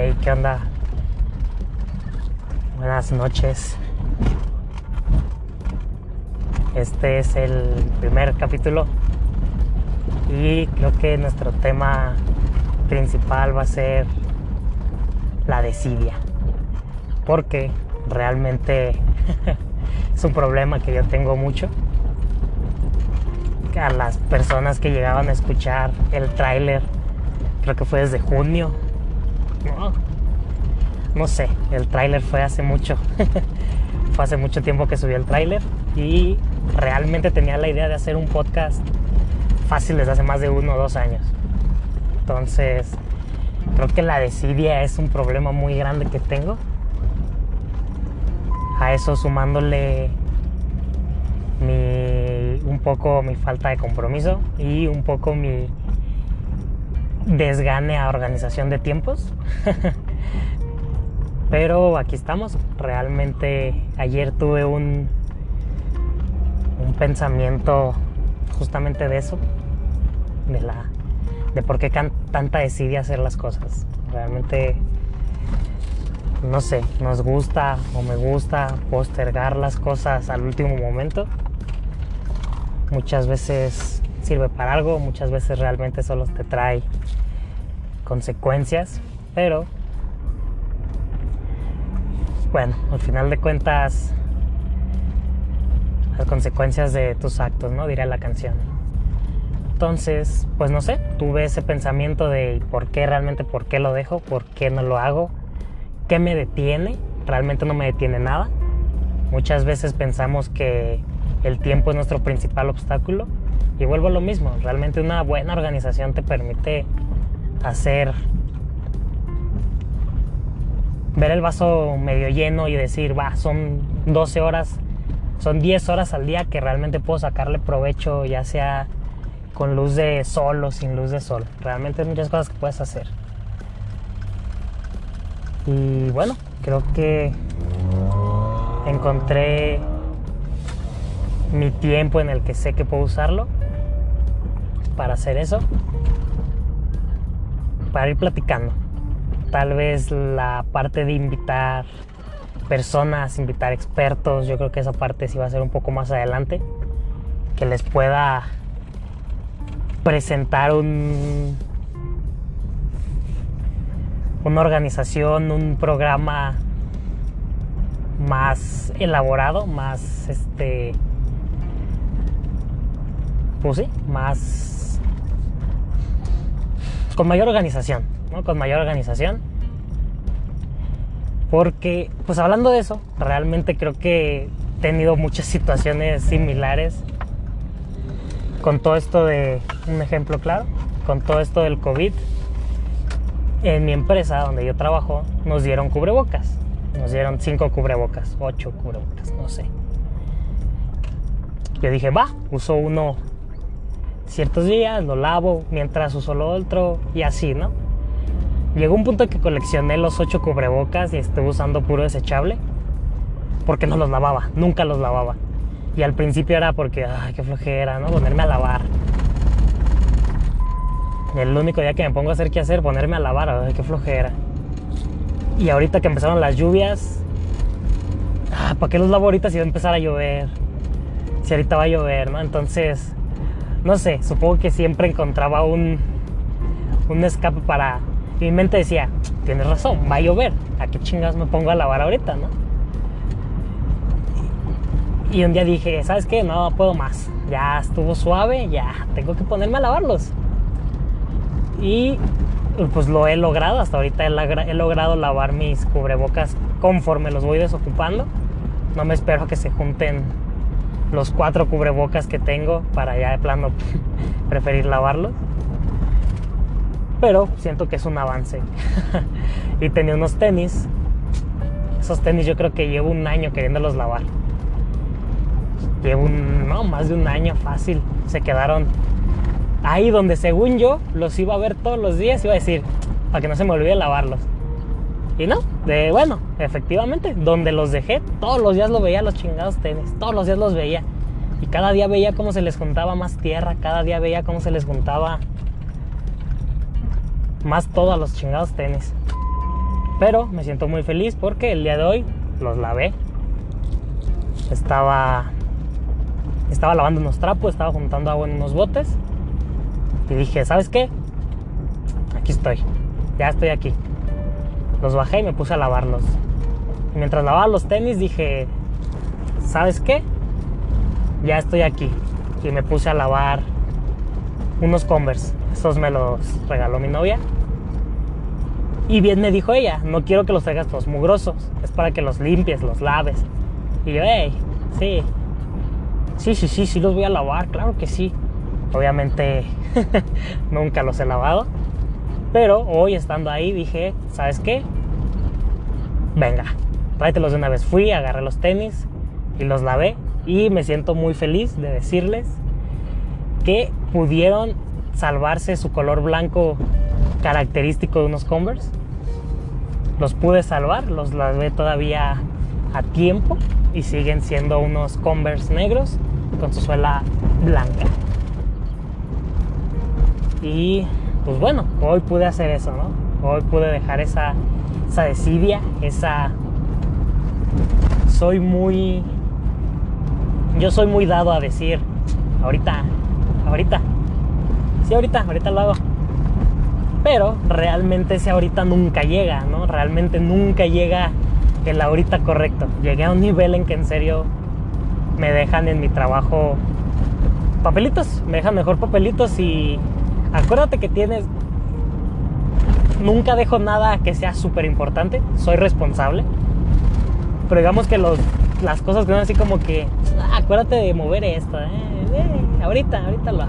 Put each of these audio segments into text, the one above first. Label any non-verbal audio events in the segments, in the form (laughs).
Hey, ¿qué onda? Buenas noches. Este es el primer capítulo y creo que nuestro tema principal va a ser la desidia. Porque realmente (laughs) es un problema que yo tengo mucho. A las personas que llegaban a escuchar el tráiler, creo que fue desde junio. No, no sé, el tráiler fue hace mucho. (laughs) fue hace mucho tiempo que subí el tráiler y realmente tenía la idea de hacer un podcast fácil desde hace más de uno o dos años. Entonces, creo que la desidia es un problema muy grande que tengo. A eso sumándole mi, un poco mi falta de compromiso y un poco mi desgane a organización de tiempos. (laughs) Pero aquí estamos. Realmente ayer tuve un, un pensamiento justamente de eso, de la de por qué tanta desidia hacer las cosas. Realmente no sé, nos gusta o me gusta postergar las cosas al último momento. Muchas veces sirve para algo, muchas veces realmente solo te trae consecuencias, pero bueno, al final de cuentas las consecuencias de tus actos, ¿no? Dirá la canción. Entonces, pues no sé, tuve ese pensamiento de por qué realmente, por qué lo dejo, por qué no lo hago, qué me detiene, realmente no me detiene nada. Muchas veces pensamos que el tiempo es nuestro principal obstáculo y vuelvo a lo mismo, realmente una buena organización te permite hacer ver el vaso medio lleno y decir, va, son 12 horas son 10 horas al día que realmente puedo sacarle provecho, ya sea con luz de sol o sin luz de sol. Realmente hay muchas cosas que puedes hacer. Y bueno, creo que encontré mi tiempo en el que sé que puedo usarlo para hacer eso. Para ir platicando. Tal vez la parte de invitar personas, invitar expertos. Yo creo que esa parte sí va a ser un poco más adelante. Que les pueda presentar un, una organización, un programa más elaborado, más este pues sí, más con mayor organización, ¿no? Con mayor organización porque, pues hablando de eso, realmente creo que he tenido muchas (laughs) situaciones similares con todo esto de, un ejemplo claro, con todo esto del COVID. En mi empresa donde yo trabajo nos dieron cubrebocas. Nos dieron cinco cubrebocas, ocho cubrebocas, no sé. Yo dije, va, uso uno ciertos días, lo lavo, mientras uso lo otro y así, ¿no? Llegó un punto que coleccioné los ocho cubrebocas y estuve usando puro desechable. Porque no los lavaba, nunca los lavaba. Y al principio era porque, ay, qué flojera, ¿no? Ponerme a lavar. El único día que me pongo a hacer qué hacer, ponerme a lavar, ay, qué flojera. Y ahorita que empezaron las lluvias, ah, ¿para qué los lavo ahorita si va a empezar a llover? Si ahorita va a llover, ¿no? Entonces, no sé, supongo que siempre encontraba un, un escape para mi mente decía, tienes razón, va a llover, ¿a qué chingas me pongo a lavar ahorita, no? Y un día dije, ¿sabes qué? No puedo más. Ya estuvo suave, ya tengo que ponerme a lavarlos. Y pues lo he logrado, hasta ahorita he, logrado lavar mis cubrebocas conforme los voy desocupando. No me espero que se junten los cuatro cubrebocas que tengo para ya de plano (laughs) preferir lavarlos pero siento que es un avance. (laughs) y tenía unos tenis. Esos tenis yo creo que llevo un año queriéndolos lavar. Llevo un, no, más de un año fácil. Se quedaron ahí donde según yo los iba a ver todos los días. Iba a decir, para que no se me olvide lavarlos. Y no, de bueno, efectivamente, donde los dejé, todos los días lo veía los chingados tenis. Todos los días los veía. Y cada día veía cómo se les juntaba más tierra. Cada día veía cómo se les juntaba más todos los chingados tenis. Pero me siento muy feliz porque el día de hoy los lavé. Estaba estaba lavando unos trapos, estaba juntando agua en unos botes y dije, ¿sabes qué? Aquí estoy. Ya estoy aquí. Los bajé y me puse a lavarlos. Y mientras lavaba los tenis dije, ¿sabes qué? Ya estoy aquí. Y me puse a lavar unos Converse. Estos me los regaló mi novia. Y bien me dijo ella, no quiero que los traigas todos mugrosos. Es para que los limpies, los laves. Y yo, hey, sí. Sí, sí, sí, sí los voy a lavar, claro que sí. Obviamente (laughs) nunca los he lavado. Pero hoy estando ahí dije, ¿sabes qué? Venga, tráetelos de una vez. Fui, agarré los tenis y los lavé. Y me siento muy feliz de decirles que pudieron salvarse su color blanco característico de unos Converse. Los pude salvar, los lavé todavía a tiempo y siguen siendo unos Converse negros con su suela blanca. Y pues bueno, hoy pude hacer eso, ¿no? Hoy pude dejar esa, esa desidia, esa... Soy muy... Yo soy muy dado a decir, ahorita, ahorita, sí, ahorita, ahorita lo hago. Pero realmente ese ahorita nunca llega, ¿no? Realmente nunca llega el ahorita correcto. Llegué a un nivel en que en serio me dejan en mi trabajo papelitos, me dejan mejor papelitos y acuérdate que tienes... Nunca dejo nada que sea súper importante, soy responsable. Pero digamos que los, las cosas que son así como que, ah, acuérdate de mover esto, eh, eh, ahorita, ahorita lo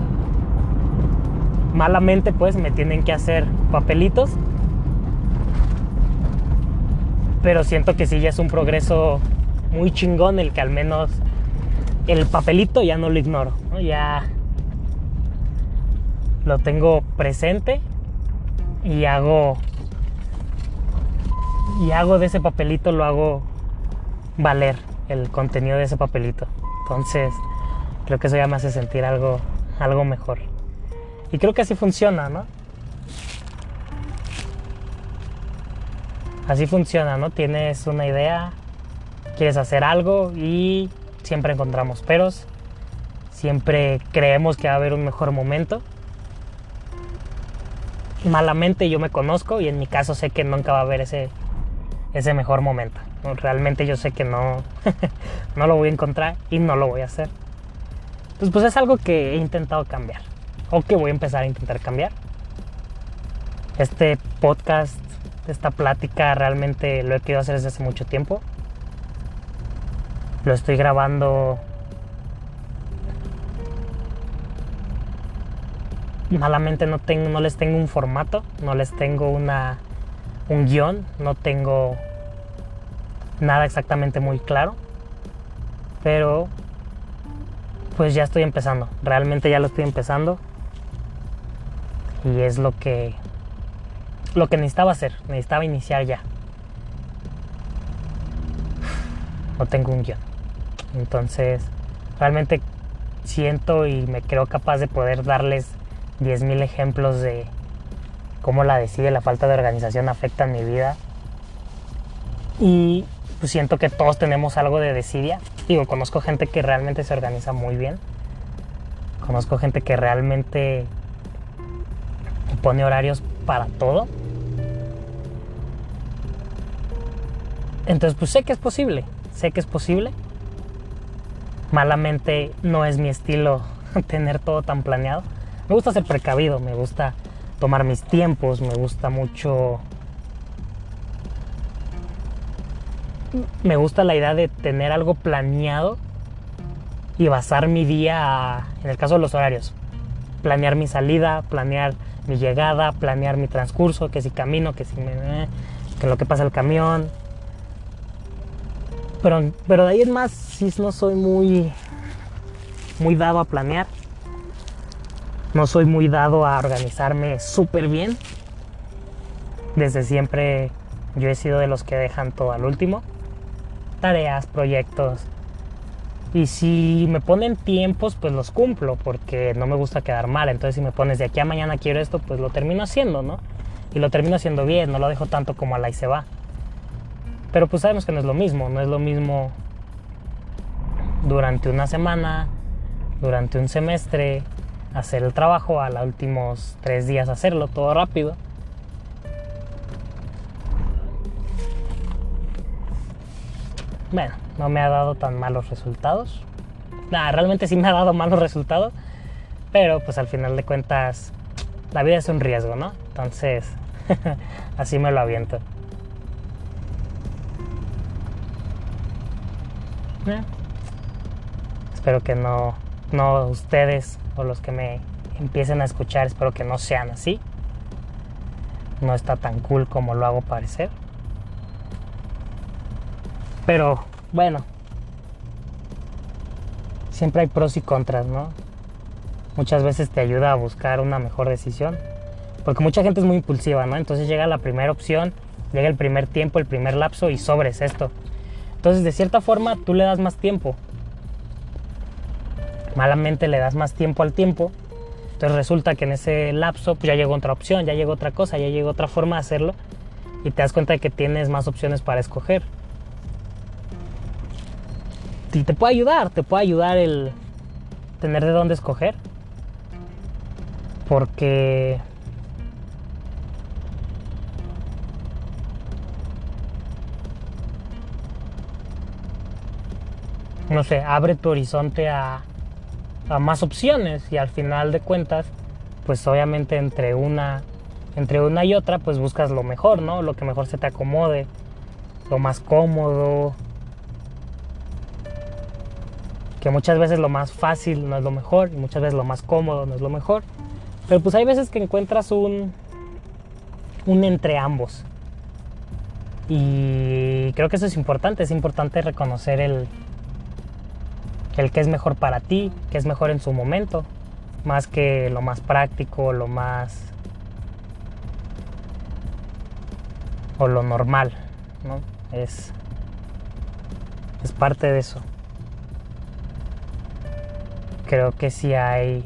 Malamente pues me tienen que hacer papelitos. Pero siento que sí ya es un progreso muy chingón el que al menos el papelito ya no lo ignoro, ya lo tengo presente y hago y hago de ese papelito lo hago valer el contenido de ese papelito. Entonces, creo que eso ya me hace sentir algo algo mejor. Y creo que así funciona, ¿no? Así funciona, ¿no? Tienes una idea, quieres hacer algo y siempre encontramos peros, siempre creemos que va a haber un mejor momento. Malamente yo me conozco y en mi caso sé que nunca va a haber ese, ese mejor momento. Realmente yo sé que no, (laughs) no lo voy a encontrar y no lo voy a hacer. Entonces pues es algo que he intentado cambiar o que voy a empezar a intentar cambiar. Este podcast, esta plática realmente lo he querido hacer desde hace mucho tiempo. Lo estoy grabando malamente no tengo no les tengo un formato, no les tengo una un guion, no tengo nada exactamente muy claro. Pero pues ya estoy empezando, realmente ya lo estoy empezando. Y es lo que lo que necesitaba hacer, necesitaba iniciar ya. No tengo un guion. Entonces, realmente siento y me creo capaz de poder darles 10.000 ejemplos de cómo la decide la falta de organización afecta en mi vida. Y pues siento que todos tenemos algo de desidia. Digo, conozco gente que realmente se organiza muy bien. Conozco gente que realmente pone horarios para todo. Entonces, pues sé que es posible. Sé que es posible malamente no es mi estilo (laughs) tener todo tan planeado. Me gusta ser precavido, me gusta tomar mis tiempos, me gusta mucho... Me gusta la idea de tener algo planeado y basar mi día, en el caso de los horarios, planear mi salida, planear mi llegada, planear mi transcurso, que si camino, que si me... que lo que pasa el camión, pero, pero de ahí en más, sí no soy muy, muy dado a planear. No soy muy dado a organizarme súper bien. Desde siempre yo he sido de los que dejan todo al último. Tareas, proyectos. Y si me ponen tiempos, pues los cumplo, porque no me gusta quedar mal. Entonces si me pones de aquí a mañana quiero esto, pues lo termino haciendo, ¿no? Y lo termino haciendo bien, no lo dejo tanto como a la y se va. Pero pues sabemos que no es lo mismo, no es lo mismo durante una semana, durante un semestre, hacer el trabajo, a los últimos tres días hacerlo todo rápido. Bueno, no me ha dado tan malos resultados. Nah, realmente sí me ha dado malos resultados. Pero pues al final de cuentas, la vida es un riesgo, ¿no? Entonces, (laughs) así me lo aviento. Eh, espero que no, no ustedes o los que me empiecen a escuchar, espero que no sean así. No está tan cool como lo hago parecer. Pero bueno, siempre hay pros y contras, ¿no? Muchas veces te ayuda a buscar una mejor decisión. Porque mucha gente es muy impulsiva, ¿no? Entonces llega la primera opción, llega el primer tiempo, el primer lapso y sobres esto. Entonces, de cierta forma, tú le das más tiempo. Malamente le das más tiempo al tiempo. Entonces resulta que en ese lapso pues ya llegó otra opción, ya llegó otra cosa, ya llegó otra forma de hacerlo. Y te das cuenta de que tienes más opciones para escoger. Y te puede ayudar, te puede ayudar el tener de dónde escoger. Porque no sé, abre tu horizonte a, más opciones y al final de cuentas, pues obviamente entre una, entre una y otra, pues buscas lo mejor, ¿no? Lo que mejor se te acomode, lo más cómodo. Que muchas veces lo más fácil no es lo mejor y muchas veces lo más cómodo no es lo mejor. Pero pues hay veces que encuentras un, un entre ambos. Y creo que eso es importante, es importante reconocer el, el que es mejor para ti, que es mejor en su momento, más que lo más práctico, lo más... o lo normal, ¿no? Es, es parte de eso. Creo que si hay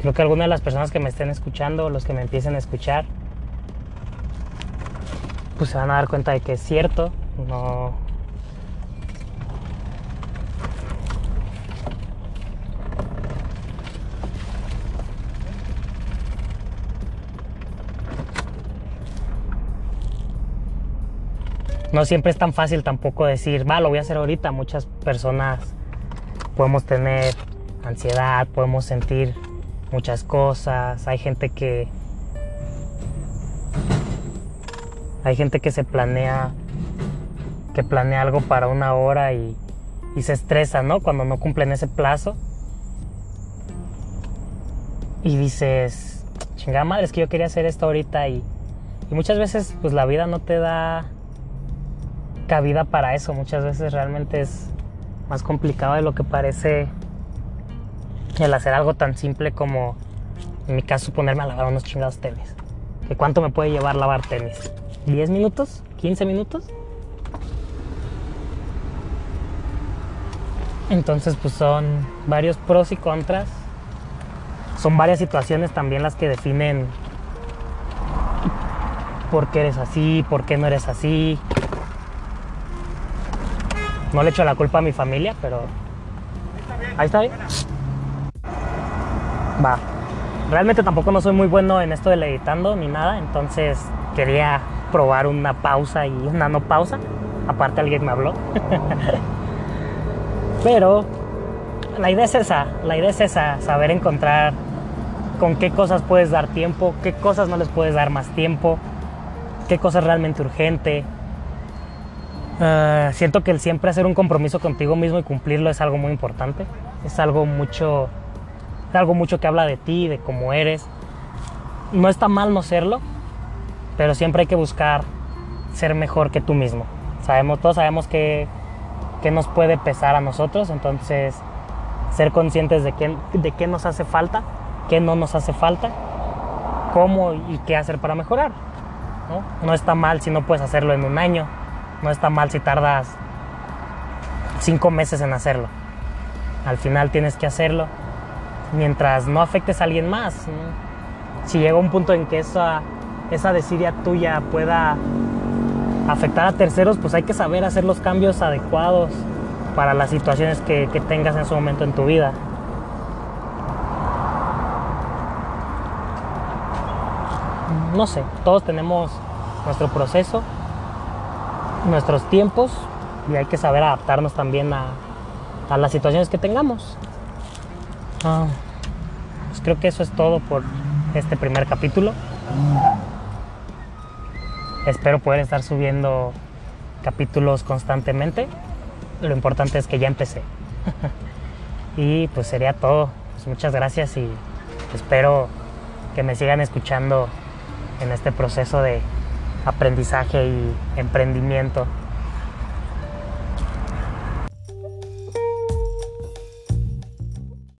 Creo que algunas de las personas que me estén escuchando, los que me empiecen a escuchar, pues se van a dar cuenta de que es cierto. No. No siempre es tan fácil tampoco decir, va, lo voy a hacer ahorita. Muchas personas podemos tener ansiedad, podemos sentir muchas cosas, hay gente que hay gente que se planea que planea algo para una hora y, y se estresa, ¿no? Cuando no cumplen ese plazo. Y dices, chingada madre, es que yo quería hacer esto ahorita y, y muchas veces pues la vida no te da cabida para eso, muchas veces realmente es más complicado de lo que parece el hacer algo tan simple como, en mi caso, ponerme a lavar unos chingados tenis. ¿De cuánto me puede llevar lavar tenis? ¿10 minutos? ¿15 minutos? Entonces, pues son varios pros y contras. Son varias situaciones también las que definen por qué eres así, por qué no eres así. No le echo la culpa a mi familia, pero... Ahí está bien. Va. Realmente tampoco no soy muy bueno en esto del editando ni nada, entonces quería probar una pausa y una no pausa. Aparte alguien me habló. (laughs) Pero la idea es esa, la idea es esa, saber encontrar con qué cosas puedes dar tiempo, qué cosas no les puedes dar más tiempo, qué cosas realmente urgente. Ah, siento que el siempre hacer un compromiso contigo mismo y cumplirlo es algo muy importante. Es algo mucho algo mucho que habla de ti, de cómo eres. No está mal no serlo, pero siempre hay que buscar ser mejor que tú mismo. Sabemos, todos sabemos que, que nos puede pesar a nosotros, entonces ser conscientes de qué, de qué nos hace falta, qué no nos hace falta, cómo y qué hacer para mejorar. ¿no? no está mal si no puedes hacerlo en un año, no está mal si tardas cinco meses en hacerlo. Al final tienes que hacerlo mientras no afectes a alguien más. Si llega un punto en que esa, esa desidia tuya pueda afectar a terceros, pues hay que saber hacer los cambios adecuados para las situaciones que, que tengas en su momento en tu vida. No sé, todos tenemos nuestro proceso, nuestros tiempos y hay que saber adaptarnos también a, a las situaciones que tengamos. Pues creo que eso es todo por este primer capítulo. Espero poder estar subiendo capítulos constantemente. Lo importante es que ya empecé. (laughs) y pues sería todo. Pues muchas gracias y espero que me sigan escuchando en este proceso de aprendizaje y emprendimiento